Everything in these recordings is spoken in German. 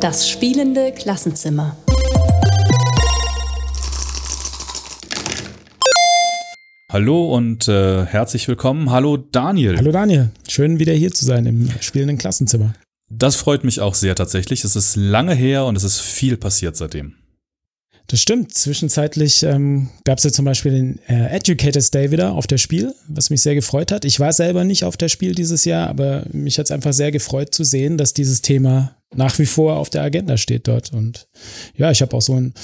Das spielende Klassenzimmer. Hallo und äh, herzlich willkommen. Hallo Daniel. Hallo Daniel, schön wieder hier zu sein im spielenden Klassenzimmer. Das freut mich auch sehr tatsächlich. Es ist lange her und es ist viel passiert seitdem. Das stimmt. Zwischenzeitlich ähm, gab es ja zum Beispiel den äh, Educators Day wieder auf der Spiel, was mich sehr gefreut hat. Ich war selber nicht auf der Spiel dieses Jahr, aber mich hat es einfach sehr gefreut zu sehen, dass dieses Thema nach wie vor auf der Agenda steht dort. Und ja, ich habe auch so ein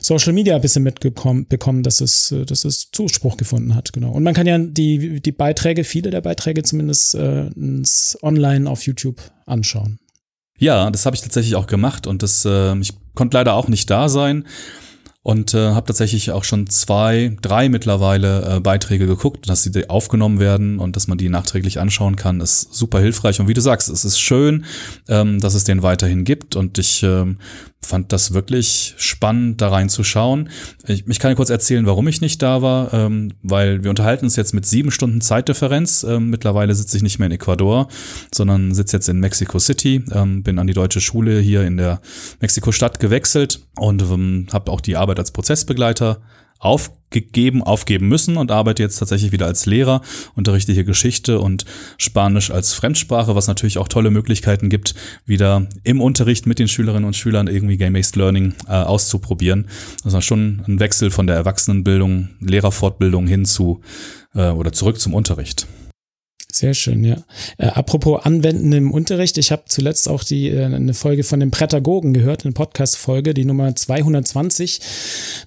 Social Media ein bisschen mitbekommen, bekommen, dass es, äh, dass es Zuspruch gefunden hat. Genau. Und man kann ja die, die Beiträge, viele der Beiträge zumindest äh, online auf YouTube anschauen. Ja, das habe ich tatsächlich auch gemacht und das, äh, ich konnte leider auch nicht da sein und äh, habe tatsächlich auch schon zwei, drei mittlerweile äh, Beiträge geguckt, dass sie aufgenommen werden und dass man die nachträglich anschauen kann, ist super hilfreich. Und wie du sagst, es ist schön, ähm, dass es den weiterhin gibt und ich ähm, fand das wirklich spannend, da reinzuschauen. Ich, ich kann kurz erzählen, warum ich nicht da war, ähm, weil wir unterhalten uns jetzt mit sieben Stunden Zeitdifferenz. Ähm, mittlerweile sitze ich nicht mehr in Ecuador, sondern sitze jetzt in Mexico City, ähm, bin an die deutsche Schule hier in der Mexiko-Stadt gewechselt und ähm, habe auch die Arbeit als Prozessbegleiter aufgegeben, aufgeben müssen und arbeite jetzt tatsächlich wieder als Lehrer, unterrichte hier Geschichte und Spanisch als Fremdsprache, was natürlich auch tolle Möglichkeiten gibt, wieder im Unterricht mit den Schülerinnen und Schülern irgendwie Game-Based Learning äh, auszuprobieren. Also schon ein Wechsel von der Erwachsenenbildung, Lehrerfortbildung hin zu äh, oder zurück zum Unterricht. Sehr schön, ja. Äh, apropos Anwenden im Unterricht, ich habe zuletzt auch die äh, eine Folge von den Prädagogen gehört, eine Podcast-Folge, die Nummer 220.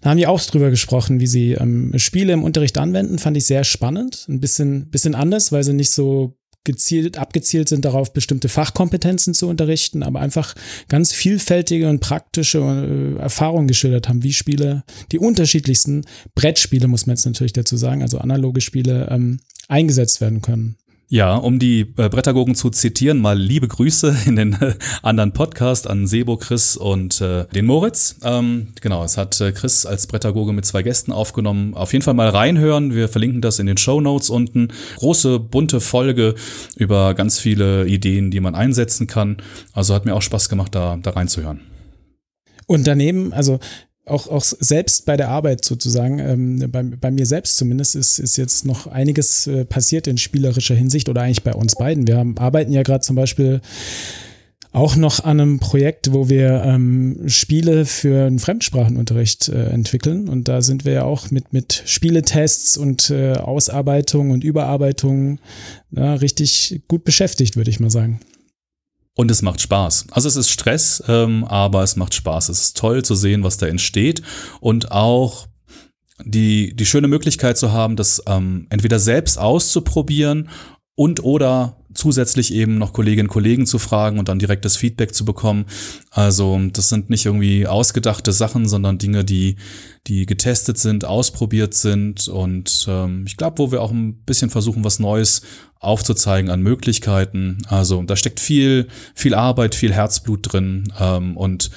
Da haben die auch drüber gesprochen, wie sie ähm, Spiele im Unterricht anwenden. Fand ich sehr spannend, ein bisschen, bisschen anders, weil sie nicht so gezielt, abgezielt sind darauf, bestimmte Fachkompetenzen zu unterrichten, aber einfach ganz vielfältige und praktische äh, Erfahrungen geschildert haben, wie Spiele, die unterschiedlichsten Brettspiele, muss man jetzt natürlich dazu sagen, also analoge Spiele, ähm, eingesetzt werden können. Ja, um die äh, Brettagogen zu zitieren, mal liebe Grüße in den äh, anderen Podcast an Sebo, Chris und äh, den Moritz. Ähm, genau, es hat äh, Chris als Brettagoge mit zwei Gästen aufgenommen. Auf jeden Fall mal reinhören. Wir verlinken das in den Show Notes unten. Große, bunte Folge über ganz viele Ideen, die man einsetzen kann. Also hat mir auch Spaß gemacht, da, da reinzuhören. Und daneben, also auch, auch selbst bei der Arbeit sozusagen, ähm, bei, bei mir selbst zumindest, ist, ist jetzt noch einiges äh, passiert in spielerischer Hinsicht oder eigentlich bei uns beiden. Wir haben, arbeiten ja gerade zum Beispiel auch noch an einem Projekt, wo wir ähm, Spiele für einen Fremdsprachenunterricht äh, entwickeln. Und da sind wir ja auch mit, mit Spieletests und äh, Ausarbeitung und Überarbeitung na, richtig gut beschäftigt, würde ich mal sagen. Und es macht Spaß. Also es ist Stress, ähm, aber es macht Spaß. Es ist toll zu sehen, was da entsteht. Und auch die, die schöne Möglichkeit zu haben, das ähm, entweder selbst auszuprobieren und oder zusätzlich eben noch Kolleginnen und Kollegen zu fragen und dann direktes Feedback zu bekommen. Also das sind nicht irgendwie ausgedachte Sachen, sondern Dinge, die, die getestet sind, ausprobiert sind und ähm, ich glaube, wo wir auch ein bisschen versuchen, was Neues aufzuzeigen an Möglichkeiten. Also da steckt viel, viel Arbeit, viel Herzblut drin ähm, und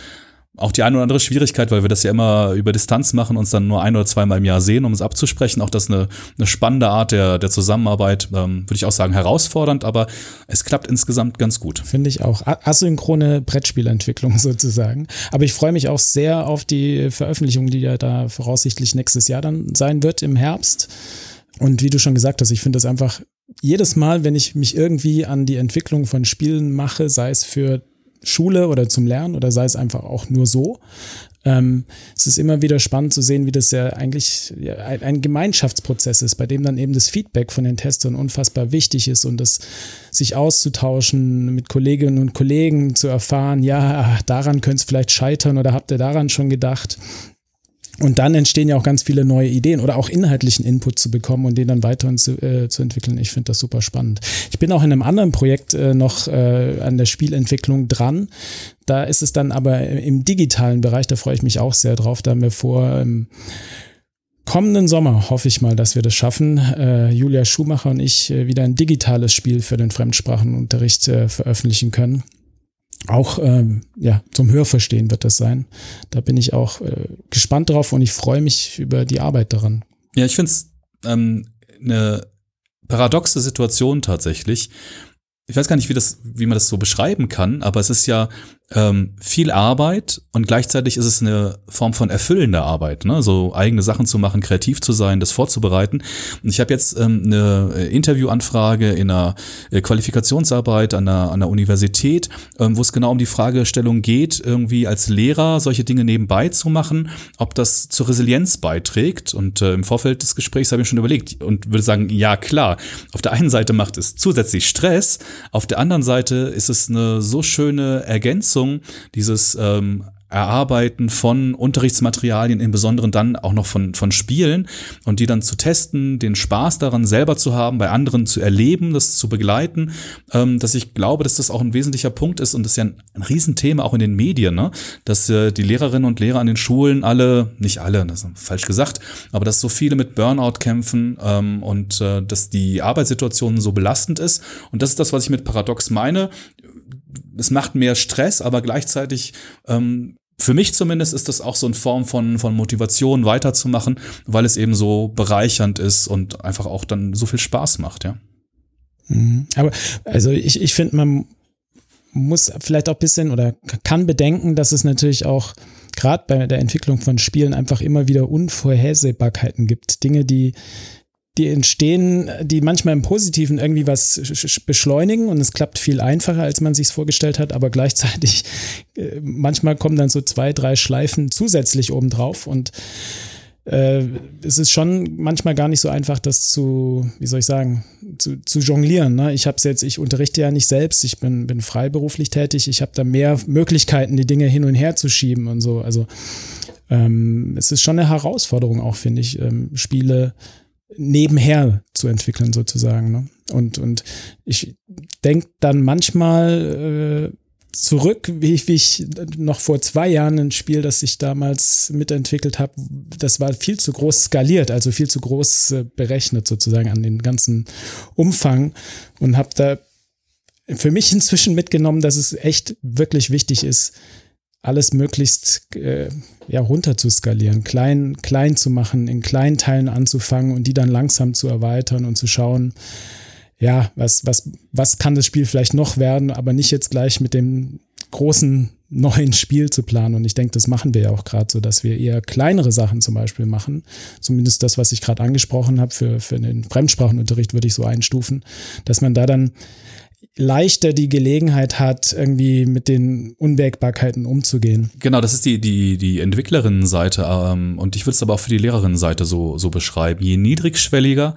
auch die eine oder andere Schwierigkeit, weil wir das ja immer über Distanz machen, uns dann nur ein oder zweimal im Jahr sehen, um es abzusprechen. Auch das eine, eine spannende Art der, der Zusammenarbeit, ähm, würde ich auch sagen, herausfordernd, aber es klappt insgesamt ganz gut. Finde ich auch. Asynchrone Brettspielentwicklung sozusagen. Aber ich freue mich auch sehr auf die Veröffentlichung, die ja da voraussichtlich nächstes Jahr dann sein wird im Herbst. Und wie du schon gesagt hast, ich finde das einfach jedes Mal, wenn ich mich irgendwie an die Entwicklung von Spielen mache, sei es für Schule oder zum Lernen oder sei es einfach auch nur so. Ähm, es ist immer wieder spannend zu sehen, wie das ja eigentlich ein, Gemeinschaftsprozess ist, bei dem dann eben das Feedback von den Testern unfassbar wichtig ist und das sich auszutauschen, mit Kolleginnen und Kollegen zu erfahren, ja, daran könnte es vielleicht scheitern oder habt ihr daran schon gedacht? Und dann entstehen ja auch ganz viele neue Ideen oder auch inhaltlichen Input zu bekommen und den dann weiterhin zu, äh, zu entwickeln. Ich finde das super spannend. Ich bin auch in einem anderen Projekt äh, noch äh, an der Spielentwicklung dran. Da ist es dann aber im digitalen Bereich, da freue ich mich auch sehr drauf. Da haben wir vor, im kommenden Sommer hoffe ich mal, dass wir das schaffen, äh, Julia Schumacher und ich äh, wieder ein digitales Spiel für den Fremdsprachenunterricht äh, veröffentlichen können auch ähm, ja, zum Hörverstehen wird das sein. Da bin ich auch äh, gespannt drauf und ich freue mich über die Arbeit daran. Ja, ich finde es ähm, eine paradoxe Situation tatsächlich. ich weiß gar nicht, wie das, wie man das so beschreiben kann, aber es ist ja ähm, viel Arbeit und gleichzeitig ist es eine Form von erfüllender Arbeit, ne? so eigene Sachen zu machen, kreativ zu sein, das vorzubereiten. Und ich habe jetzt ähm, eine Interviewanfrage in einer äh, Qualifikationsarbeit an einer, an einer Universität, ähm, wo es genau um die Fragestellung geht, irgendwie als Lehrer solche Dinge nebenbei zu machen, ob das zur Resilienz beiträgt. Und äh, im Vorfeld des Gesprächs habe ich schon überlegt und würde sagen, ja klar. Auf der einen Seite macht es zusätzlich Stress, auf der anderen Seite ist es eine so schöne Ergänzung Nutzung dieses ähm, Erarbeiten von Unterrichtsmaterialien, im Besonderen dann auch noch von, von Spielen und die dann zu testen, den Spaß daran selber zu haben, bei anderen zu erleben, das zu begleiten, ähm, dass ich glaube, dass das auch ein wesentlicher Punkt ist und das ist ja ein, ein Riesenthema auch in den Medien, ne? dass äh, die Lehrerinnen und Lehrer an den Schulen alle, nicht alle, das ist falsch gesagt, aber dass so viele mit Burnout kämpfen ähm, und äh, dass die Arbeitssituation so belastend ist und das ist das, was ich mit Paradox meine es macht mehr Stress, aber gleichzeitig ähm, für mich zumindest ist das auch so eine Form von, von Motivation weiterzumachen, weil es eben so bereichernd ist und einfach auch dann so viel Spaß macht, ja. Mhm. Aber also ich, ich finde, man muss vielleicht auch bisschen oder kann bedenken, dass es natürlich auch gerade bei der Entwicklung von Spielen einfach immer wieder Unvorhersehbarkeiten gibt. Dinge, die die entstehen, die manchmal im Positiven irgendwie was beschleunigen und es klappt viel einfacher, als man sich vorgestellt hat, aber gleichzeitig äh, manchmal kommen dann so zwei, drei Schleifen zusätzlich obendrauf und äh, es ist schon manchmal gar nicht so einfach, das zu, wie soll ich sagen, zu, zu jonglieren. Ne? Ich habe jetzt, ich unterrichte ja nicht selbst, ich bin, bin freiberuflich tätig, ich habe da mehr Möglichkeiten, die Dinge hin und her zu schieben und so. Also ähm, es ist schon eine Herausforderung auch, finde ich, ähm, Spiele nebenher zu entwickeln sozusagen. Ne? Und, und ich denke dann manchmal äh, zurück, wie ich, wie ich noch vor zwei Jahren ein Spiel, das ich damals mitentwickelt habe, das war viel zu groß skaliert, also viel zu groß äh, berechnet sozusagen an den ganzen Umfang und habe da für mich inzwischen mitgenommen, dass es echt wirklich wichtig ist, alles möglichst äh, ja, runter zu skalieren, klein, klein zu machen, in kleinen Teilen anzufangen und die dann langsam zu erweitern und zu schauen, ja, was, was, was kann das Spiel vielleicht noch werden, aber nicht jetzt gleich mit dem großen neuen Spiel zu planen. Und ich denke, das machen wir ja auch gerade so, dass wir eher kleinere Sachen zum Beispiel machen. Zumindest das, was ich gerade angesprochen habe, für, für den Fremdsprachenunterricht würde ich so einstufen, dass man da dann leichter die Gelegenheit hat, irgendwie mit den Unwägbarkeiten umzugehen. Genau, das ist die, die, die Entwicklerinnenseite ähm, und ich würde es aber auch für die Lehrerinnenseite so, so beschreiben. Je niedrigschwelliger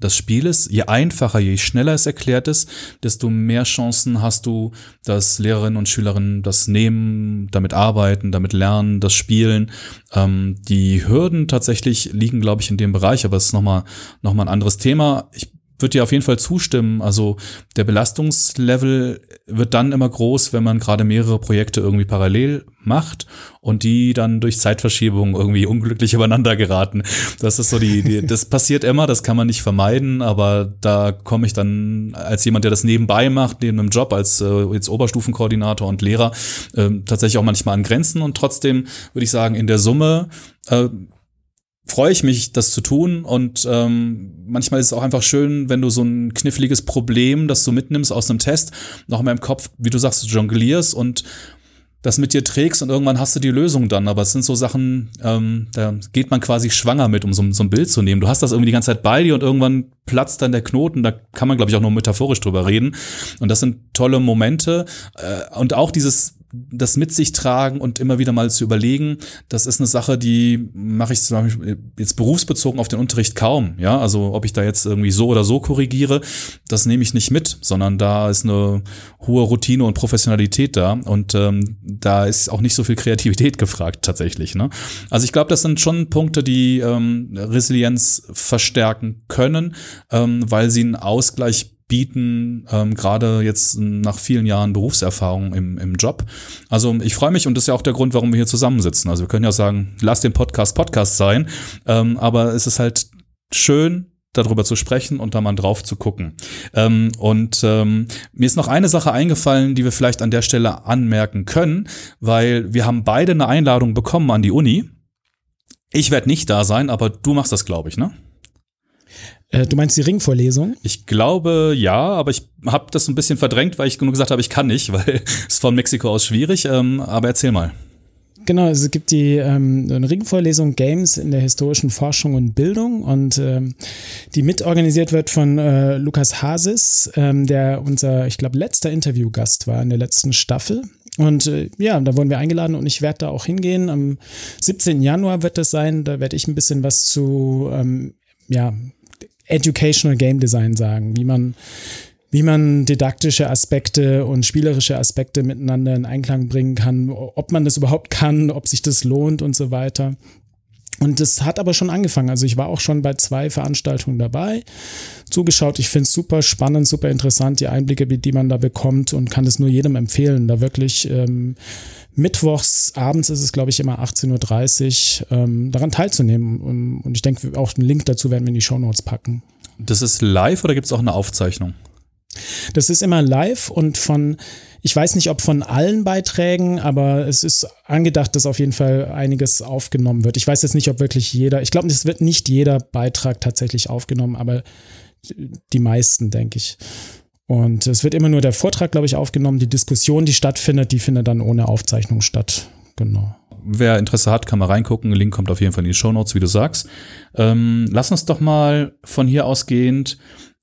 das Spiel ist, je einfacher, je schneller es erklärt ist, desto mehr Chancen hast du, dass Lehrerinnen und Schülerinnen das nehmen, damit arbeiten, damit lernen, das spielen. Ähm, die Hürden tatsächlich liegen, glaube ich, in dem Bereich, aber es ist nochmal noch mal ein anderes Thema. Ich würde dir auf jeden Fall zustimmen. Also der Belastungslevel wird dann immer groß, wenn man gerade mehrere Projekte irgendwie parallel macht und die dann durch Zeitverschiebung irgendwie unglücklich übereinander geraten. Das ist so die, die das passiert immer, das kann man nicht vermeiden, aber da komme ich dann als jemand, der das nebenbei macht, neben einem Job als äh, jetzt Oberstufenkoordinator und Lehrer, äh, tatsächlich auch manchmal an Grenzen und trotzdem würde ich sagen, in der Summe äh, freue ich mich, das zu tun. Und ähm, manchmal ist es auch einfach schön, wenn du so ein kniffliges Problem, das du mitnimmst aus einem Test, noch in meinem Kopf, wie du sagst, jonglierst und das mit dir trägst und irgendwann hast du die Lösung dann. Aber es sind so Sachen, ähm, da geht man quasi schwanger mit, um so, so ein Bild zu nehmen. Du hast das irgendwie die ganze Zeit bei dir und irgendwann platzt dann der Knoten. Da kann man, glaube ich, auch nur metaphorisch drüber reden. Und das sind tolle Momente. Äh, und auch dieses das mit sich tragen und immer wieder mal zu überlegen, das ist eine Sache, die mache ich zum Beispiel jetzt berufsbezogen auf den Unterricht kaum. Ja, also ob ich da jetzt irgendwie so oder so korrigiere, das nehme ich nicht mit, sondern da ist eine hohe Routine und Professionalität da und ähm, da ist auch nicht so viel Kreativität gefragt tatsächlich. Ne? Also ich glaube, das sind schon Punkte, die ähm, Resilienz verstärken können, ähm, weil sie einen Ausgleich bieten, ähm, gerade jetzt nach vielen Jahren Berufserfahrung im, im Job. Also ich freue mich und das ist ja auch der Grund, warum wir hier zusammensitzen. Also wir können ja sagen, lass den Podcast Podcast sein, ähm, aber es ist halt schön, darüber zu sprechen und da mal drauf zu gucken. Ähm, und ähm, mir ist noch eine Sache eingefallen, die wir vielleicht an der Stelle anmerken können, weil wir haben beide eine Einladung bekommen an die Uni. Ich werde nicht da sein, aber du machst das, glaube ich, ne? Äh, du meinst die Ringvorlesung? Ich glaube ja, aber ich habe das ein bisschen verdrängt, weil ich nur gesagt habe, ich kann nicht, weil es von Mexiko aus schwierig. Ähm, aber erzähl mal. Genau, es gibt die ähm, eine Ringvorlesung Games in der historischen Forschung und Bildung und ähm, die mitorganisiert wird von äh, Lukas Hasis, ähm, der unser, ich glaube, letzter Interviewgast war in der letzten Staffel. Und äh, ja, da wurden wir eingeladen und ich werde da auch hingehen. Am 17. Januar wird das sein. Da werde ich ein bisschen was zu ähm, ja, Educational Game Design sagen, wie man wie man didaktische Aspekte und spielerische Aspekte miteinander in Einklang bringen kann, ob man das überhaupt kann, ob sich das lohnt und so weiter. Und das hat aber schon angefangen. Also ich war auch schon bei zwei Veranstaltungen dabei, zugeschaut. Ich finde es super spannend, super interessant, die Einblicke, die man da bekommt und kann es nur jedem empfehlen, da wirklich ähm, mittwochs abends ist es, glaube ich, immer 18.30 Uhr, ähm, daran teilzunehmen. Und ich denke, auch einen Link dazu werden wir in die Show Notes packen. Das ist live oder gibt es auch eine Aufzeichnung? Das ist immer live und von, ich weiß nicht, ob von allen Beiträgen, aber es ist angedacht, dass auf jeden Fall einiges aufgenommen wird. Ich weiß jetzt nicht, ob wirklich jeder, ich glaube, es wird nicht jeder Beitrag tatsächlich aufgenommen, aber die meisten, denke ich. Und es wird immer nur der Vortrag, glaube ich, aufgenommen. Die Diskussion, die stattfindet, die findet dann ohne Aufzeichnung statt. Genau. Wer Interesse hat, kann mal reingucken. Link kommt auf jeden Fall in die Show Notes, wie du sagst. Ähm, lass uns doch mal von hier ausgehend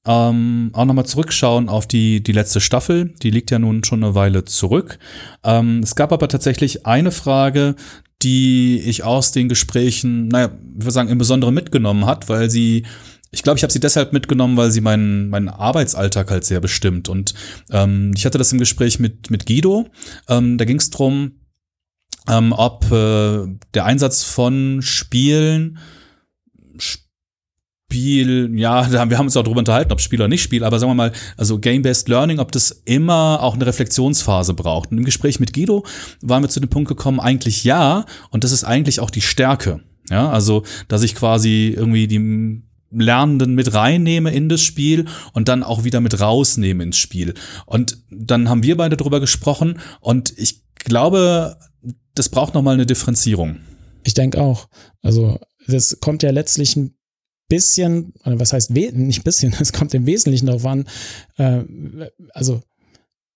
ähm, auch nochmal zurückschauen auf die, die letzte Staffel. Die liegt ja nun schon eine Weile zurück. Ähm, es gab aber tatsächlich eine Frage, die ich aus den Gesprächen, naja, ich würde sagen, im Besonderen mitgenommen hat, weil sie ich glaube, ich habe sie deshalb mitgenommen, weil sie meinen, meinen Arbeitsalltag halt sehr bestimmt. Und ähm, ich hatte das im Gespräch mit, mit Guido. Ähm, da ging es darum, ähm, ob äh, der Einsatz von Spielen Spiel, ja, wir haben uns auch darüber unterhalten, ob Spiel oder nicht Spiel, aber sagen wir mal, also Game-Based Learning, ob das immer auch eine Reflexionsphase braucht. Und im Gespräch mit Guido waren wir zu dem Punkt gekommen, eigentlich ja, und das ist eigentlich auch die Stärke. Ja, also, dass ich quasi irgendwie die Lernenden mit reinnehme in das Spiel und dann auch wieder mit rausnehme ins Spiel. Und dann haben wir beide darüber gesprochen und ich glaube, das braucht nochmal eine Differenzierung. Ich denke auch. Also, das kommt ja letztlich ein bisschen, was heißt nicht bisschen, es kommt im Wesentlichen darauf an, äh, also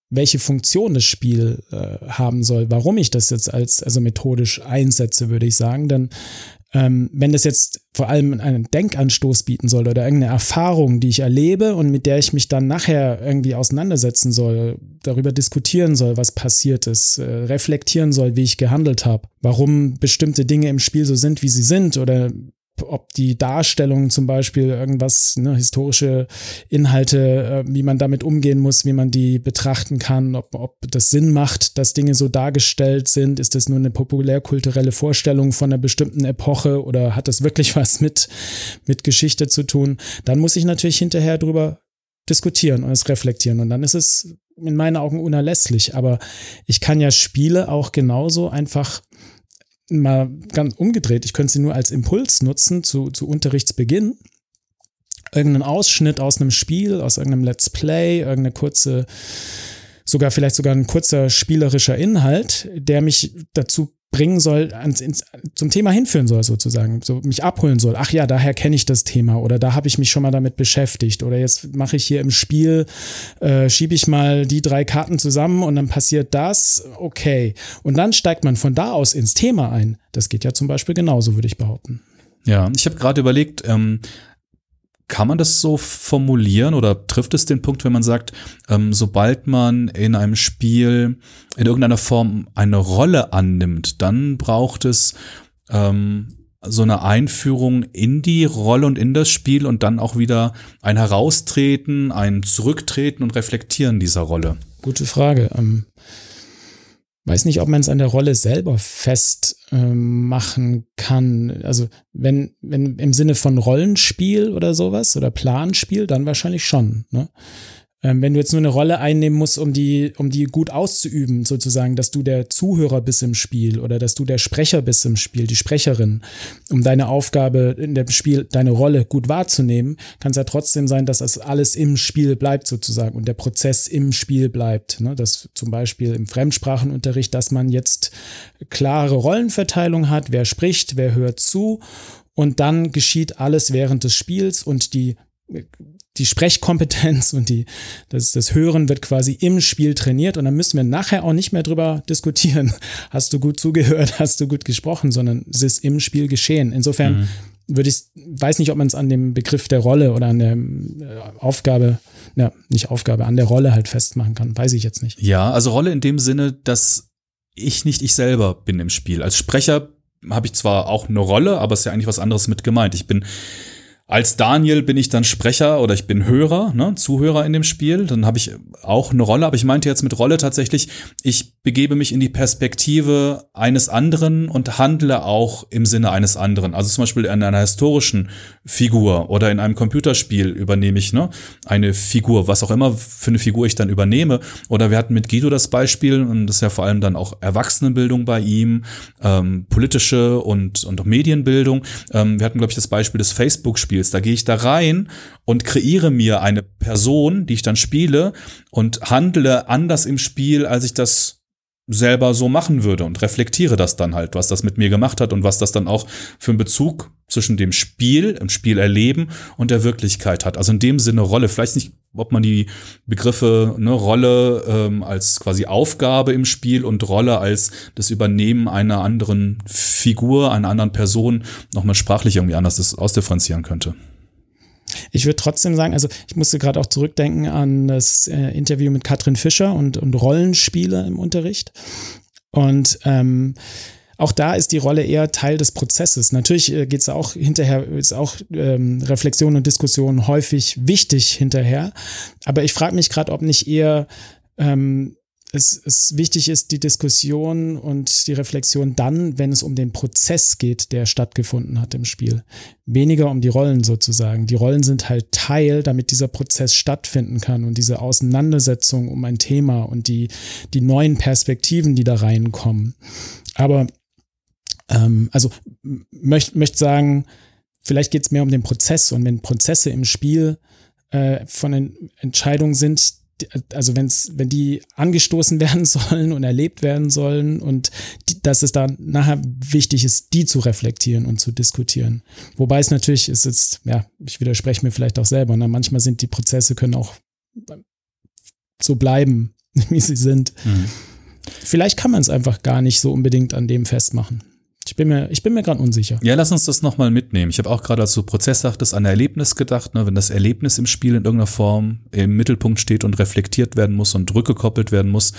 welche Funktion das Spiel äh, haben soll, warum ich das jetzt als also methodisch einsetze, würde ich sagen. Denn ähm, wenn das jetzt vor allem einen Denkanstoß bieten soll oder irgendeine Erfahrung, die ich erlebe und mit der ich mich dann nachher irgendwie auseinandersetzen soll, darüber diskutieren soll, was passiert ist, äh, reflektieren soll, wie ich gehandelt habe, warum bestimmte Dinge im Spiel so sind, wie sie sind oder ob die Darstellung zum Beispiel irgendwas, ne, historische Inhalte, äh, wie man damit umgehen muss, wie man die betrachten kann, ob, ob das Sinn macht, dass Dinge so dargestellt sind, ist das nur eine populärkulturelle Vorstellung von einer bestimmten Epoche oder hat das wirklich was mit, mit Geschichte zu tun, dann muss ich natürlich hinterher drüber diskutieren und es reflektieren. Und dann ist es in meinen Augen unerlässlich, aber ich kann ja Spiele auch genauso einfach mal ganz umgedreht, ich könnte sie nur als Impuls nutzen zu, zu Unterrichtsbeginn. Irgendeinen Ausschnitt aus einem Spiel, aus irgendeinem Let's Play, irgendeine kurze, sogar vielleicht sogar ein kurzer spielerischer Inhalt, der mich dazu bringen soll, ans, ins, zum Thema hinführen soll, sozusagen, so mich abholen soll. Ach ja, daher kenne ich das Thema oder da habe ich mich schon mal damit beschäftigt oder jetzt mache ich hier im Spiel, äh, schiebe ich mal die drei Karten zusammen und dann passiert das, okay. Und dann steigt man von da aus ins Thema ein. Das geht ja zum Beispiel genauso, würde ich behaupten. Ja, ich habe gerade überlegt, ähm, kann man das so formulieren oder trifft es den Punkt, wenn man sagt, ähm, sobald man in einem Spiel in irgendeiner Form eine Rolle annimmt, dann braucht es ähm, so eine Einführung in die Rolle und in das Spiel und dann auch wieder ein Heraustreten, ein Zurücktreten und Reflektieren dieser Rolle? Gute Frage. Ähm, weiß nicht, ob man es an der Rolle selber festmachen ähm, kann. Also wenn, wenn im Sinne von Rollenspiel oder sowas oder Planspiel, dann wahrscheinlich schon. Ne? Ähm, wenn du jetzt nur eine Rolle einnehmen musst, um die, um die gut auszuüben, sozusagen, dass du der Zuhörer bist im Spiel oder dass du der Sprecher bist im Spiel, die Sprecherin, um deine Aufgabe in dem Spiel, deine Rolle gut wahrzunehmen, kann es ja trotzdem sein, dass das alles im Spiel bleibt sozusagen und der Prozess im Spiel bleibt. Ne? Dass zum Beispiel im Fremdsprachenunterricht, dass man jetzt klare Rollenverteilung hat, wer spricht, wer hört zu und dann geschieht alles während des Spiels und die die Sprechkompetenz und die, das, das Hören wird quasi im Spiel trainiert und dann müssen wir nachher auch nicht mehr drüber diskutieren. Hast du gut zugehört, hast du gut gesprochen, sondern es ist im Spiel geschehen. Insofern mhm. würde ich, weiß nicht, ob man es an dem Begriff der Rolle oder an der äh, Aufgabe, ja, nicht Aufgabe, an der Rolle halt festmachen kann. Weiß ich jetzt nicht. Ja, also Rolle in dem Sinne, dass ich nicht ich selber bin im Spiel. Als Sprecher habe ich zwar auch eine Rolle, aber es ist ja eigentlich was anderes mit gemeint. Ich bin als Daniel bin ich dann Sprecher oder ich bin Hörer, ne, Zuhörer in dem Spiel. Dann habe ich auch eine Rolle, aber ich meinte jetzt mit Rolle tatsächlich, ich begebe mich in die Perspektive eines anderen und handle auch im Sinne eines anderen. Also zum Beispiel in einer historischen Figur oder in einem Computerspiel übernehme ich ne, eine Figur, was auch immer für eine Figur ich dann übernehme. Oder wir hatten mit Guido das Beispiel, und das ist ja vor allem dann auch Erwachsenenbildung bei ihm, ähm, politische und, und auch Medienbildung. Ähm, wir hatten, glaube ich, das Beispiel des Facebook-Spiels. Da gehe ich da rein und kreiere mir eine Person, die ich dann spiele und handle anders im Spiel, als ich das selber so machen würde und reflektiere das dann halt, was das mit mir gemacht hat und was das dann auch für einen Bezug zwischen dem Spiel, im Spiel erleben und der Wirklichkeit hat. Also in dem Sinne Rolle. Vielleicht nicht, ob man die Begriffe ne, Rolle ähm, als quasi Aufgabe im Spiel und Rolle als das Übernehmen einer anderen Figur, einer anderen Person nochmal sprachlich irgendwie anders ausdifferenzieren könnte. Ich würde trotzdem sagen, also ich musste gerade auch zurückdenken an das äh, Interview mit Katrin Fischer und, und Rollenspiele im Unterricht. Und ähm, auch da ist die Rolle eher Teil des Prozesses. Natürlich äh, geht es auch hinterher, ist auch ähm, Reflexion und Diskussion häufig wichtig hinterher. Aber ich frage mich gerade, ob nicht eher ähm, es, es wichtig ist, die Diskussion und die Reflexion dann, wenn es um den Prozess geht, der stattgefunden hat im Spiel. Weniger um die Rollen sozusagen. Die Rollen sind halt Teil, damit dieser Prozess stattfinden kann und diese Auseinandersetzung um ein Thema und die, die neuen Perspektiven, die da reinkommen. Aber ähm, also möchte möcht sagen, vielleicht geht es mehr um den Prozess und wenn Prozesse im Spiel äh, von den Entscheidungen sind, also wenn's, wenn die angestoßen werden sollen und erlebt werden sollen und die, dass es dann nachher wichtig ist, die zu reflektieren und zu diskutieren. Wobei es natürlich ist jetzt, ja, ich widerspreche mir vielleicht auch selber, ne? manchmal sind die Prozesse können auch so bleiben, wie sie sind. Mhm. Vielleicht kann man es einfach gar nicht so unbedingt an dem festmachen. Ich bin mir, ich bin mir gerade unsicher. Ja, lass uns das nochmal mitnehmen. Ich habe auch gerade, als du Prozess sagtest, an Erlebnis gedacht. Ne? Wenn das Erlebnis im Spiel in irgendeiner Form im Mittelpunkt steht und reflektiert werden muss und rückgekoppelt werden muss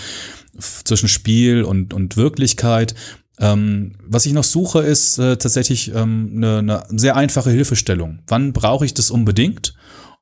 zwischen Spiel und, und Wirklichkeit. Ähm, was ich noch suche, ist äh, tatsächlich ähm, eine, eine sehr einfache Hilfestellung. Wann brauche ich das unbedingt?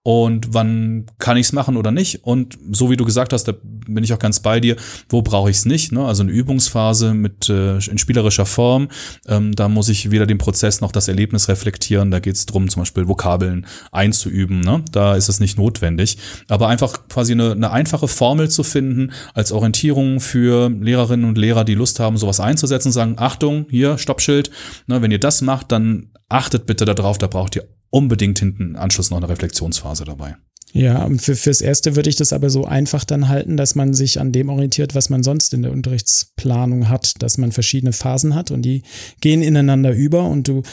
Und wann kann ich es machen oder nicht. Und so wie du gesagt hast, da bin ich auch ganz bei dir, wo brauche ich es nicht. Ne? Also eine Übungsphase mit äh, in spielerischer Form, ähm, da muss ich weder den Prozess noch das Erlebnis reflektieren. Da geht es darum, zum Beispiel Vokabeln einzuüben. Ne? Da ist es nicht notwendig. Aber einfach quasi eine, eine einfache Formel zu finden als Orientierung für Lehrerinnen und Lehrer, die Lust haben, sowas einzusetzen, sagen, Achtung, hier, Stoppschild, ne, wenn ihr das macht, dann achtet bitte darauf, da braucht ihr unbedingt hinten Anschluss noch eine Reflexionsphase dabei. Ja, für, fürs Erste würde ich das aber so einfach dann halten, dass man sich an dem orientiert, was man sonst in der Unterrichtsplanung hat, dass man verschiedene Phasen hat und die gehen ineinander über und du,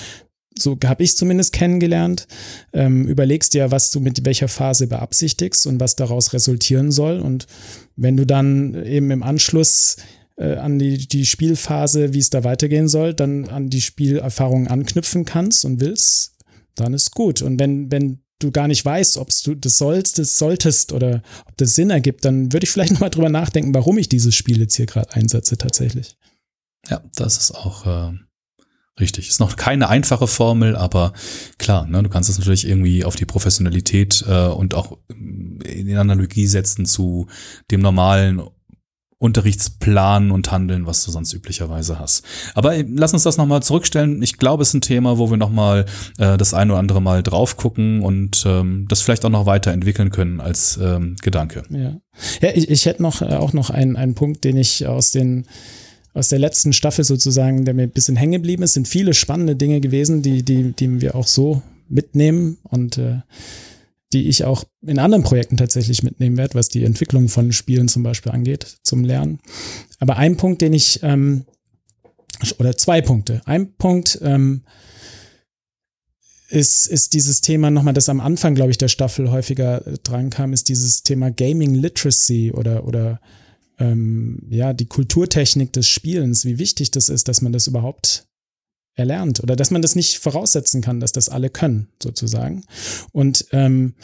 so habe ich zumindest kennengelernt, ähm, überlegst dir, was du mit welcher Phase beabsichtigst und was daraus resultieren soll. Und wenn du dann eben im Anschluss äh, an die, die Spielphase, wie es da weitergehen soll, dann an die Spielerfahrungen anknüpfen kannst und willst, dann ist gut. Und wenn, wenn du gar nicht weißt, ob du das sollst, das solltest oder ob das Sinn ergibt, dann würde ich vielleicht nochmal drüber nachdenken, warum ich dieses Spiel jetzt hier gerade einsetze tatsächlich. Ja, das ist auch äh, richtig. Ist noch keine einfache Formel, aber klar, ne, du kannst es natürlich irgendwie auf die Professionalität äh, und auch in Analogie setzen zu dem normalen Unterrichtsplan und Handeln, was du sonst üblicherweise hast. Aber äh, lass uns das nochmal zurückstellen. Ich glaube, es ist ein Thema, wo wir nochmal äh, das eine oder andere Mal drauf gucken und ähm, das vielleicht auch noch weiterentwickeln können als ähm, Gedanke. Ja, ja ich, ich hätte noch äh, auch noch einen, einen Punkt, den ich aus den aus der letzten Staffel sozusagen, der mir ein bisschen hängen geblieben ist, sind viele spannende Dinge gewesen, die, die, die wir auch so mitnehmen und äh, die ich auch in anderen Projekten tatsächlich mitnehmen werde, was die Entwicklung von Spielen zum Beispiel angeht, zum Lernen. Aber ein Punkt, den ich, ähm, oder zwei Punkte. Ein Punkt, ähm, ist, ist dieses Thema nochmal, das am Anfang, glaube ich, der Staffel häufiger dran kam, ist dieses Thema Gaming Literacy oder, oder ähm, ja, die Kulturtechnik des Spielens, wie wichtig das ist, dass man das überhaupt erlernt oder dass man das nicht voraussetzen kann, dass das alle können, sozusagen. Und ähm,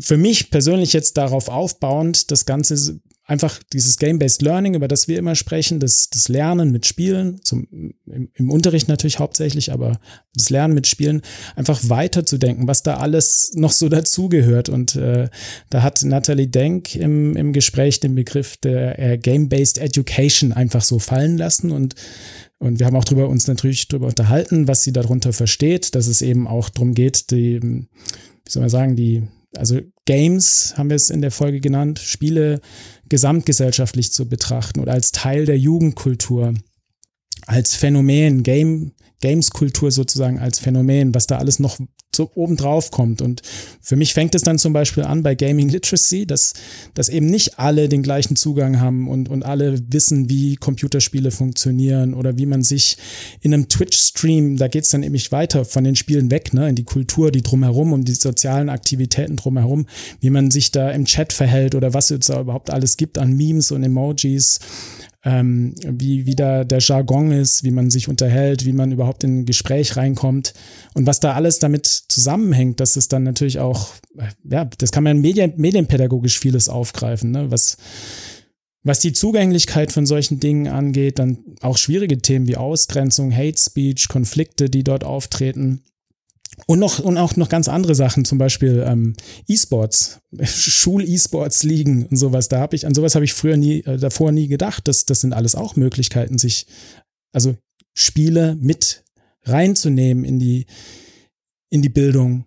für mich persönlich jetzt darauf aufbauend, das Ganze einfach dieses Game-Based Learning, über das wir immer sprechen, das, das Lernen mit Spielen, zum, im, im, Unterricht natürlich hauptsächlich, aber das Lernen mit Spielen, einfach weiterzudenken, was da alles noch so dazugehört. Und äh, da hat Natalie Denk im, im Gespräch den Begriff der äh, Game-Based Education einfach so fallen lassen und und wir haben auch drüber, uns natürlich darüber unterhalten, was sie darunter versteht, dass es eben auch darum geht, die, wie soll man sagen, die, also Games haben wir es in der Folge genannt, Spiele gesamtgesellschaftlich zu betrachten oder als Teil der Jugendkultur, als Phänomen, Game, Games-Kultur sozusagen als Phänomen, was da alles noch so obendrauf kommt. Und für mich fängt es dann zum Beispiel an bei Gaming Literacy, dass, dass eben nicht alle den gleichen Zugang haben und, und alle wissen, wie Computerspiele funktionieren oder wie man sich in einem Twitch-Stream, da geht es dann nämlich weiter von den Spielen weg, ne, in die Kultur, die drumherum, um die sozialen Aktivitäten drumherum, wie man sich da im Chat verhält oder was es da überhaupt alles gibt an Memes und Emojis ähm, wie, wie da der Jargon ist, wie man sich unterhält, wie man überhaupt in ein Gespräch reinkommt und was da alles damit zusammenhängt, dass es dann natürlich auch, äh, ja, das kann man medien, medienpädagogisch vieles aufgreifen, ne? was, was die Zugänglichkeit von solchen Dingen angeht, dann auch schwierige Themen wie Ausgrenzung, Hate Speech, Konflikte, die dort auftreten. Und noch und auch noch ganz andere Sachen, zum Beispiel ähm, E-Sports, Schul-E-Sports liegen und sowas. Da habe ich an sowas habe ich früher nie äh, davor nie gedacht. Das das sind alles auch Möglichkeiten, sich also Spiele mit reinzunehmen in die in die Bildung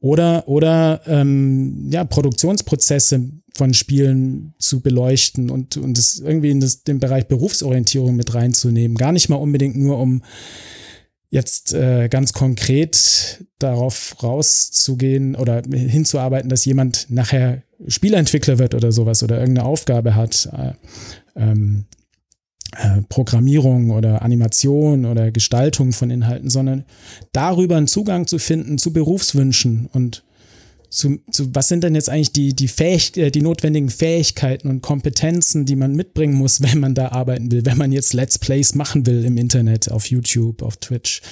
oder oder ähm, ja Produktionsprozesse von Spielen zu beleuchten und und es irgendwie in das, den Bereich Berufsorientierung mit reinzunehmen. Gar nicht mal unbedingt nur um jetzt äh, ganz konkret darauf rauszugehen oder hinzuarbeiten, dass jemand nachher Spielentwickler wird oder sowas oder irgendeine Aufgabe hat, äh, ähm, äh, Programmierung oder Animation oder Gestaltung von Inhalten, sondern darüber einen Zugang zu finden zu Berufswünschen und zu, zu, was sind denn jetzt eigentlich die, die, Fähig äh, die notwendigen Fähigkeiten und Kompetenzen, die man mitbringen muss, wenn man da arbeiten will, wenn man jetzt Let's Plays machen will im Internet, auf YouTube, auf Twitch.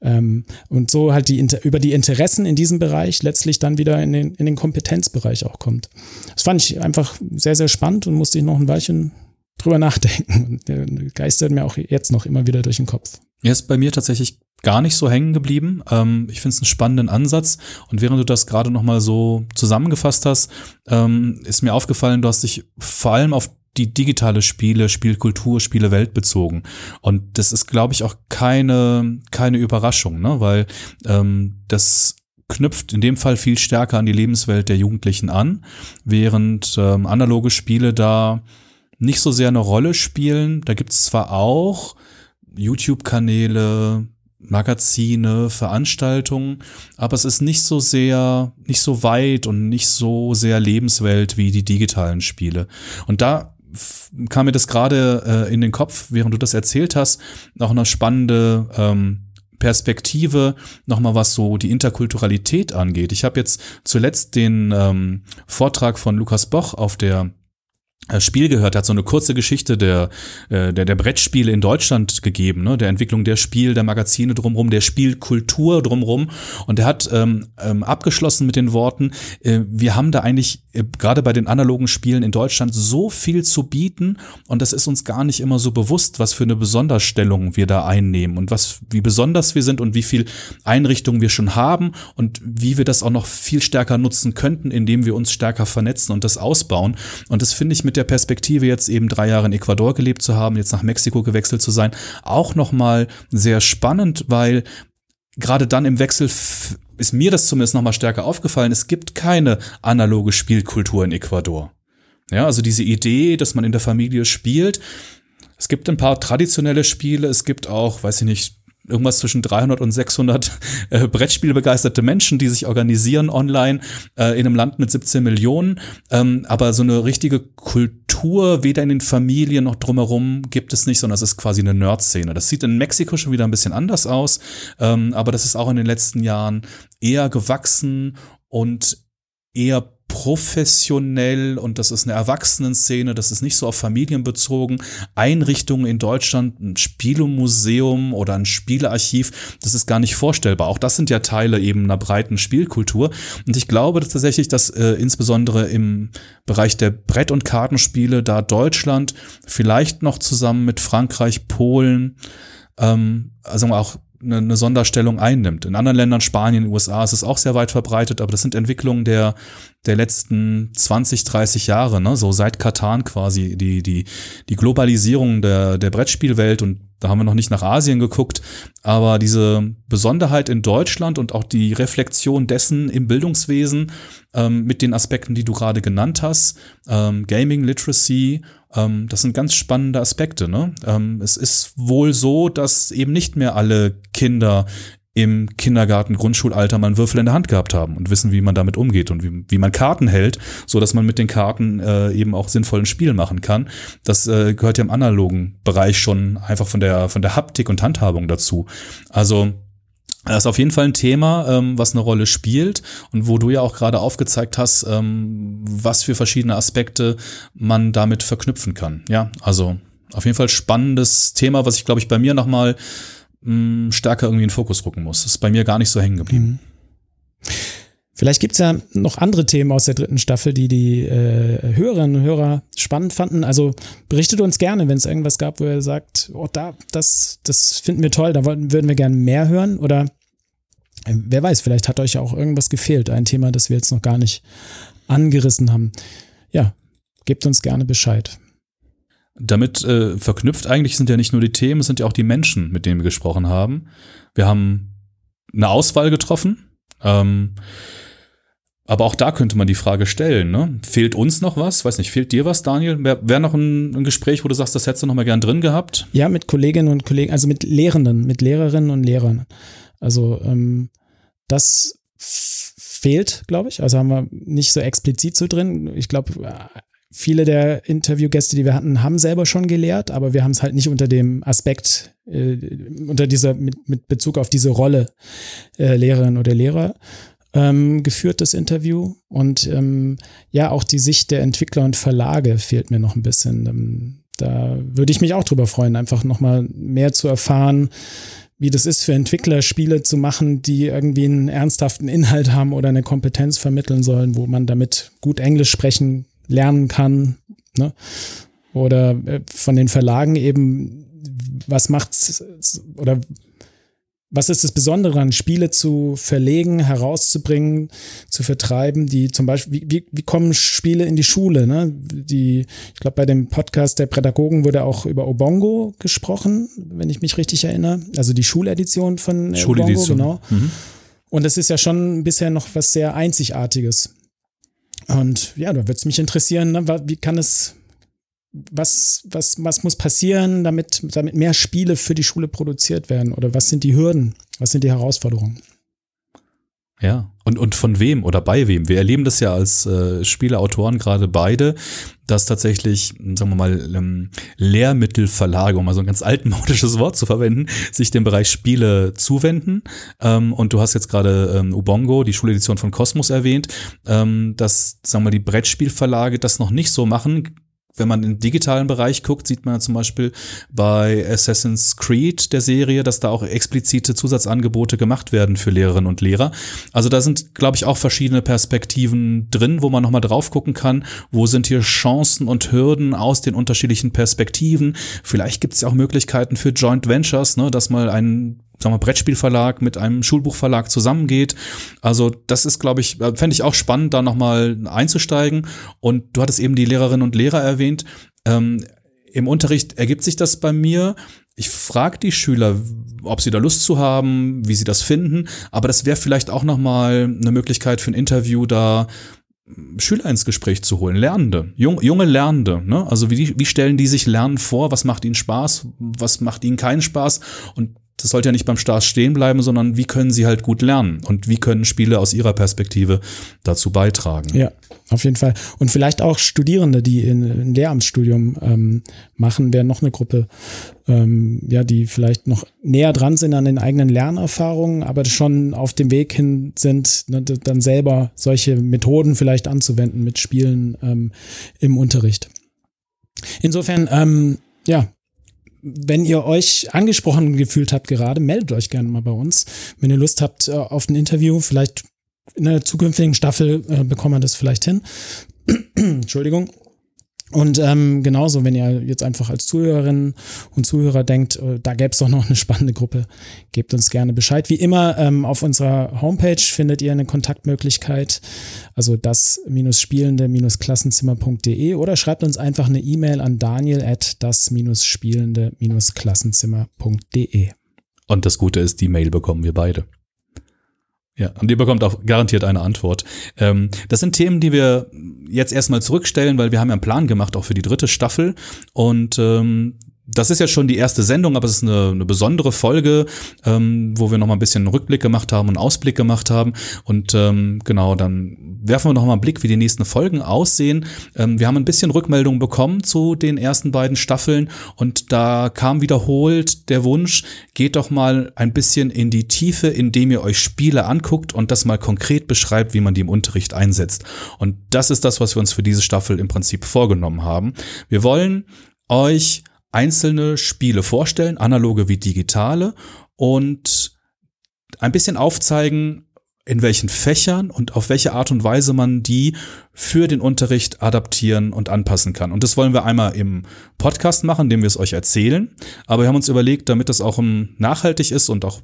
Ähm, und so halt die, über die Interessen in diesem Bereich letztlich dann wieder in den, in den Kompetenzbereich auch kommt. Das fand ich einfach sehr, sehr spannend und musste ich noch ein Weilchen drüber nachdenken. Und geistert mir auch jetzt noch immer wieder durch den Kopf. Er ist bei mir tatsächlich gar nicht so hängen geblieben. Ähm, ich finde es einen spannenden Ansatz. Und während du das gerade noch mal so zusammengefasst hast, ähm, ist mir aufgefallen, du hast dich vor allem auf die digitale Spiele, Spielkultur, Spielewelt bezogen. Und das ist, glaube ich, auch keine, keine Überraschung, ne? weil ähm, das knüpft in dem Fall viel stärker an die Lebenswelt der Jugendlichen an, während ähm, analoge Spiele da nicht so sehr eine Rolle spielen. Da gibt es zwar auch YouTube-Kanäle, Magazine, Veranstaltungen, aber es ist nicht so sehr, nicht so weit und nicht so sehr Lebenswelt wie die digitalen Spiele. Und da kam mir das gerade äh, in den Kopf, während du das erzählt hast, noch eine spannende ähm, Perspektive, nochmal was so die Interkulturalität angeht. Ich habe jetzt zuletzt den ähm, Vortrag von Lukas Boch auf der Spiel gehört, hat so eine kurze Geschichte der, äh, der, der Brettspiele in Deutschland gegeben, ne? der Entwicklung der Spiel, der Magazine drumherum, der Spielkultur drumherum. Und er hat ähm, ähm, abgeschlossen mit den Worten, äh, wir haben da eigentlich äh, gerade bei den analogen Spielen in Deutschland so viel zu bieten und das ist uns gar nicht immer so bewusst, was für eine Besonderstellung wir da einnehmen und was, wie besonders wir sind und wie viel Einrichtungen wir schon haben und wie wir das auch noch viel stärker nutzen könnten, indem wir uns stärker vernetzen und das ausbauen. Und das finde ich mit der Perspektive jetzt eben drei Jahre in Ecuador gelebt zu haben, jetzt nach Mexiko gewechselt zu sein, auch nochmal sehr spannend, weil gerade dann im Wechsel ist mir das zumindest nochmal stärker aufgefallen, es gibt keine analoge Spielkultur in Ecuador. Ja, also diese Idee, dass man in der Familie spielt, es gibt ein paar traditionelle Spiele, es gibt auch, weiß ich nicht, irgendwas zwischen 300 und 600 äh, Brettspielbegeisterte Menschen, die sich organisieren online äh, in einem Land mit 17 Millionen. Ähm, aber so eine richtige Kultur, weder in den Familien noch drumherum, gibt es nicht, sondern es ist quasi eine Nerd-Szene. Das sieht in Mexiko schon wieder ein bisschen anders aus, ähm, aber das ist auch in den letzten Jahren eher gewachsen und eher professionell und das ist eine Erwachsenenszene, das ist nicht so auf Familien bezogen. Einrichtungen in Deutschland, ein Spielemuseum oder ein Spielearchiv, das ist gar nicht vorstellbar. Auch das sind ja Teile eben einer breiten Spielkultur. Und ich glaube dass tatsächlich, dass äh, insbesondere im Bereich der Brett- und Kartenspiele da Deutschland vielleicht noch zusammen mit Frankreich, Polen, ähm, also auch eine, eine Sonderstellung einnimmt. In anderen Ländern, Spanien, USA, ist es auch sehr weit verbreitet, aber das sind Entwicklungen der, der letzten 20, 30 Jahre, ne? so seit Katan quasi, die, die, die Globalisierung der, der Brettspielwelt und da haben wir noch nicht nach Asien geguckt, aber diese Besonderheit in Deutschland und auch die Reflexion dessen im Bildungswesen ähm, mit den Aspekten, die du gerade genannt hast, ähm, Gaming Literacy, ähm, das sind ganz spannende Aspekte. Ne? Ähm, es ist wohl so, dass eben nicht mehr alle Kinder im Kindergarten, Grundschulalter mal einen Würfel in der Hand gehabt haben und wissen, wie man damit umgeht und wie, wie man Karten hält, so dass man mit den Karten äh, eben auch sinnvollen Spiel machen kann. Das äh, gehört ja im analogen Bereich schon einfach von der von der Haptik und Handhabung dazu. Also das ist auf jeden Fall ein Thema, ähm, was eine Rolle spielt und wo du ja auch gerade aufgezeigt hast, ähm, was für verschiedene Aspekte man damit verknüpfen kann. Ja, also auf jeden Fall spannendes Thema, was ich glaube ich bei mir nochmal mh, stärker irgendwie in den Fokus rücken muss. Das ist bei mir gar nicht so hängen geblieben. Mhm. Vielleicht gibt's ja noch andere Themen aus der dritten Staffel, die die äh, Hörerinnen und Hörer spannend fanden. Also berichtet uns gerne, wenn es irgendwas gab, wo ihr sagt, oh, da, das, das finden wir toll, da wollten, würden wir gerne mehr hören. Oder äh, wer weiß, vielleicht hat euch auch irgendwas gefehlt, ein Thema, das wir jetzt noch gar nicht angerissen haben. Ja, gebt uns gerne Bescheid damit äh, verknüpft eigentlich sind ja nicht nur die Themen, es sind ja auch die Menschen, mit denen wir gesprochen haben. Wir haben eine Auswahl getroffen. Ähm, aber auch da könnte man die Frage stellen, ne? Fehlt uns noch was? Weiß nicht, fehlt dir was, Daniel? Wäre wär noch ein, ein, Gespräch, wo du sagst, das hättest du noch mal gern drin gehabt? Ja, mit Kolleginnen und Kollegen, also mit Lehrenden, mit Lehrerinnen und Lehrern. Also ähm, das fehlt, glaube ich. Also haben wir nicht so explizit so drin. Ich glaube, viele der Interviewgäste, die wir hatten, haben selber schon gelehrt, aber wir haben es halt nicht unter dem Aspekt, äh, unter dieser, mit, mit Bezug auf diese Rolle äh, Lehrerin oder Lehrer ähm, geführt, das Interview. Und ähm, ja, auch die Sicht der Entwickler und Verlage fehlt mir noch ein bisschen. Ähm, da würde ich mich auch drüber freuen, einfach nochmal mehr zu erfahren, wie das ist für Entwickler, Spiele zu machen, die irgendwie einen ernsthaften Inhalt haben oder eine Kompetenz vermitteln sollen, wo man damit gut Englisch sprechen lernen kann. Ne? Oder äh, von den Verlagen eben, was macht's oder was ist das Besondere an Spiele zu verlegen, herauszubringen, zu vertreiben, die zum Beispiel, wie, wie, wie kommen Spiele in die Schule? Ne? Die, ich glaube, bei dem Podcast der Pädagogen wurde auch über Obongo gesprochen, wenn ich mich richtig erinnere. Also die Schuledition von Schuledition. Obongo, genau. Mhm. Und das ist ja schon bisher noch was sehr Einzigartiges. Und ja, da würde es mich interessieren, ne, wie kann es, was, was, was muss passieren, damit, damit mehr Spiele für die Schule produziert werden? Oder was sind die Hürden? Was sind die Herausforderungen? Ja, und, und von wem oder bei wem? Wir erleben das ja als äh, Spieleautoren gerade beide, dass tatsächlich, sagen wir mal, ähm, Lehrmittelverlage, um mal so ein ganz altmodisches Wort zu verwenden, sich dem Bereich Spiele zuwenden. Ähm, und du hast jetzt gerade ähm, Ubongo, die Schuledition von Cosmos erwähnt, ähm, dass, sagen wir mal, die Brettspielverlage das noch nicht so machen wenn man im digitalen Bereich guckt, sieht man zum Beispiel bei Assassin's Creed der Serie, dass da auch explizite Zusatzangebote gemacht werden für Lehrerinnen und Lehrer. Also da sind, glaube ich, auch verschiedene Perspektiven drin, wo man nochmal drauf gucken kann, wo sind hier Chancen und Hürden aus den unterschiedlichen Perspektiven. Vielleicht gibt es ja auch Möglichkeiten für Joint Ventures, ne, dass mal ein sagen wir, Brettspielverlag mit einem Schulbuchverlag zusammengeht. Also das ist, glaube ich, äh, fände ich auch spannend, da nochmal einzusteigen. Und du hattest eben die Lehrerinnen und Lehrer erwähnt. Ähm, Im Unterricht ergibt sich das bei mir. Ich frage die Schüler, ob sie da Lust zu haben, wie sie das finden. Aber das wäre vielleicht auch nochmal eine Möglichkeit für ein Interview, da Schüler ins Gespräch zu holen, Lernende, jung, junge Lernende. Ne? Also wie, wie stellen die sich Lernen vor? Was macht ihnen Spaß? Was macht ihnen keinen Spaß? Und das sollte ja nicht beim Start stehen bleiben, sondern wie können sie halt gut lernen und wie können Spiele aus ihrer Perspektive dazu beitragen. Ja, auf jeden Fall. Und vielleicht auch Studierende, die in, ein Lehramtsstudium ähm, machen, wäre noch eine Gruppe, ähm, ja, die vielleicht noch näher dran sind an den eigenen Lernerfahrungen, aber schon auf dem Weg hin sind, ne, dann selber solche Methoden vielleicht anzuwenden mit Spielen ähm, im Unterricht. Insofern, ähm, ja, wenn ihr euch angesprochen gefühlt habt gerade, meldet euch gerne mal bei uns. Wenn ihr Lust habt äh, auf ein Interview, vielleicht in der zukünftigen Staffel äh, bekommen wir das vielleicht hin. Entschuldigung. Und ähm, genauso, wenn ihr jetzt einfach als Zuhörerinnen und Zuhörer denkt, äh, da gäbe es doch noch eine spannende Gruppe, gebt uns gerne Bescheid. Wie immer, ähm, auf unserer Homepage findet ihr eine Kontaktmöglichkeit, also das-spielende-klassenzimmer.de oder schreibt uns einfach eine E-Mail an daniel at das-spielende-klassenzimmer.de. Und das Gute ist, die Mail bekommen wir beide. Ja, und ihr bekommt auch garantiert eine Antwort. Ähm, das sind Themen, die wir jetzt erstmal zurückstellen, weil wir haben ja einen Plan gemacht, auch für die dritte Staffel. Und ähm, das ist ja schon die erste Sendung, aber es ist eine, eine besondere Folge, ähm, wo wir noch mal ein bisschen Rückblick gemacht haben und Ausblick gemacht haben. Und ähm, genau, dann werfen wir noch mal einen Blick, wie die nächsten Folgen aussehen. Ähm, wir haben ein bisschen Rückmeldung bekommen zu den ersten beiden Staffeln und da kam wiederholt der Wunsch, geht doch mal ein bisschen in die Tiefe, indem ihr euch Spiele anguckt und das mal konkret beschreibt, wie man die im Unterricht einsetzt. Und das ist das, was wir uns für diese Staffel im Prinzip vorgenommen haben. Wir wollen euch einzelne Spiele vorstellen, analoge wie digitale, und ein bisschen aufzeigen, in welchen Fächern und auf welche Art und Weise man die für den Unterricht adaptieren und anpassen kann. Und das wollen wir einmal im Podcast machen, indem wir es euch erzählen. Aber wir haben uns überlegt, damit das auch nachhaltig ist und auch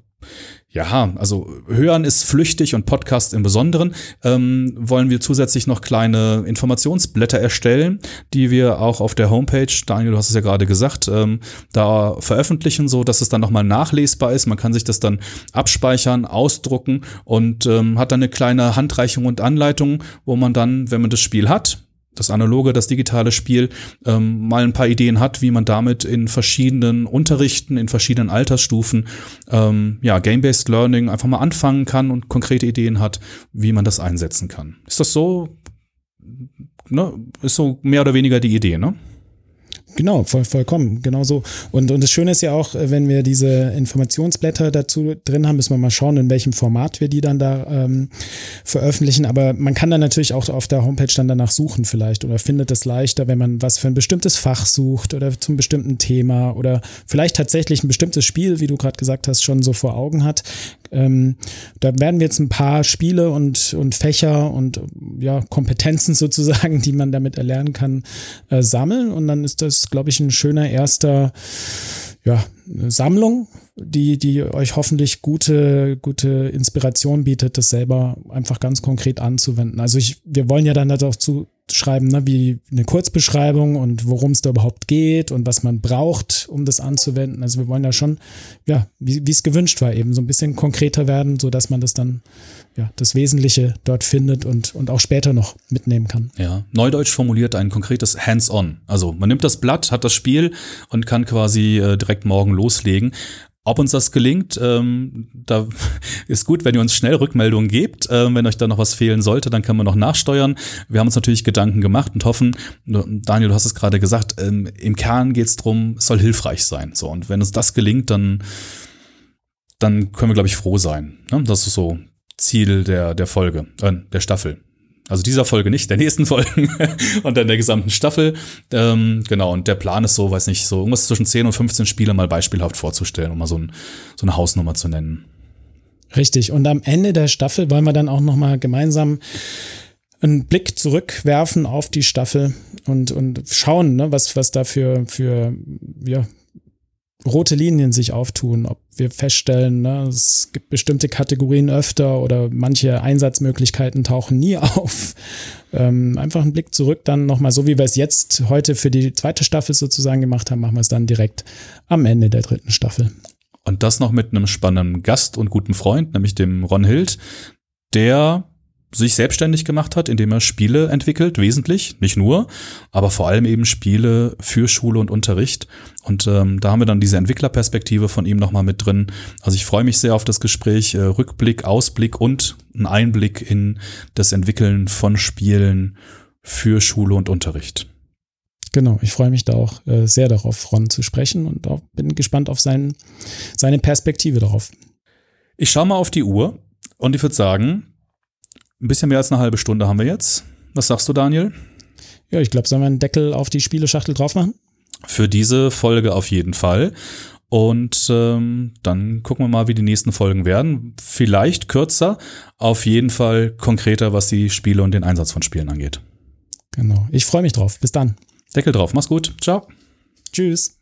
ja, also hören ist flüchtig und Podcast im Besonderen, ähm, wollen wir zusätzlich noch kleine Informationsblätter erstellen, die wir auch auf der Homepage, Daniel, du hast es ja gerade gesagt, ähm, da veröffentlichen, so dass es dann nochmal nachlesbar ist. Man kann sich das dann abspeichern, ausdrucken und ähm, hat dann eine kleine Handreichung und Anleitung, wo man dann, wenn man das Spiel hat, das analoge, das digitale Spiel ähm, mal ein paar Ideen hat, wie man damit in verschiedenen Unterrichten, in verschiedenen Altersstufen, ähm, ja, Game-Based Learning einfach mal anfangen kann und konkrete Ideen hat, wie man das einsetzen kann. Ist das so? Ne? Ist so mehr oder weniger die Idee, ne? Genau, voll, vollkommen, genau so. Und, und das Schöne ist ja auch, äh, wenn wir diese Informationsblätter dazu drin haben, müssen wir mal schauen, in welchem Format wir die dann da ähm, veröffentlichen. Aber man kann dann natürlich auch auf der Homepage dann danach suchen vielleicht oder findet es leichter, wenn man was für ein bestimmtes Fach sucht oder zum bestimmten Thema oder vielleicht tatsächlich ein bestimmtes Spiel, wie du gerade gesagt hast, schon so vor Augen hat. Ähm, da werden wir jetzt ein paar Spiele und, und Fächer und ja, Kompetenzen sozusagen, die man damit erlernen kann, äh, sammeln. Und dann ist das glaube ich, ein schöner erster ja, Sammlung, die, die euch hoffentlich gute, gute Inspiration bietet, das selber einfach ganz konkret anzuwenden. Also ich, wir wollen ja dann dazu schreiben, ne, wie eine Kurzbeschreibung und worum es da überhaupt geht und was man braucht, um das anzuwenden. Also wir wollen ja schon, ja, wie es gewünscht war, eben so ein bisschen konkreter werden, so dass man das dann, ja, das Wesentliche dort findet und, und auch später noch mitnehmen kann. Ja, Neudeutsch formuliert ein konkretes Hands-on. Also man nimmt das Blatt, hat das Spiel und kann quasi äh, direkt morgen loslegen. Ob uns das gelingt, ähm, da ist gut, wenn ihr uns schnell Rückmeldungen gebt. Ähm, wenn euch da noch was fehlen sollte, dann können wir noch nachsteuern. Wir haben uns natürlich Gedanken gemacht und hoffen, Daniel, du hast es gerade gesagt, ähm, im Kern geht es darum, es soll hilfreich sein. So, und wenn uns das gelingt, dann, dann können wir, glaube ich, froh sein. Ne? Das ist so Ziel der, der Folge, äh, der Staffel. Also dieser Folge nicht, der nächsten Folgen und dann der gesamten Staffel. Ähm, genau, und der Plan ist so, weiß nicht, so irgendwas zwischen 10 und 15 Spiele mal beispielhaft vorzustellen, um mal so, ein, so eine Hausnummer zu nennen. Richtig. Und am Ende der Staffel wollen wir dann auch nochmal gemeinsam einen Blick zurückwerfen auf die Staffel und, und schauen, ne, was, was da für, für ja, rote Linien sich auftun, ob wir feststellen, ne, es gibt bestimmte Kategorien öfter oder manche Einsatzmöglichkeiten tauchen nie auf. Ähm, einfach einen Blick zurück, dann nochmal, so wie wir es jetzt heute für die zweite Staffel sozusagen gemacht haben, machen wir es dann direkt am Ende der dritten Staffel. Und das noch mit einem spannenden Gast und guten Freund, nämlich dem Ron Hild, der sich selbstständig gemacht hat, indem er Spiele entwickelt, wesentlich, nicht nur, aber vor allem eben Spiele für Schule und Unterricht. Und ähm, da haben wir dann diese Entwicklerperspektive von ihm nochmal mit drin. Also ich freue mich sehr auf das Gespräch, äh, Rückblick, Ausblick und ein Einblick in das Entwickeln von Spielen für Schule und Unterricht. Genau, ich freue mich da auch äh, sehr darauf, Ron zu sprechen und auch bin gespannt auf sein, seine Perspektive darauf. Ich schaue mal auf die Uhr und ich würde sagen, ein bisschen mehr als eine halbe Stunde haben wir jetzt. Was sagst du, Daniel? Ja, ich glaube, sollen wir einen Deckel auf die Spieleschachtel drauf machen? Für diese Folge auf jeden Fall. Und ähm, dann gucken wir mal, wie die nächsten Folgen werden. Vielleicht kürzer, auf jeden Fall konkreter, was die Spiele und den Einsatz von Spielen angeht. Genau. Ich freue mich drauf. Bis dann. Deckel drauf. Mach's gut. Ciao. Tschüss.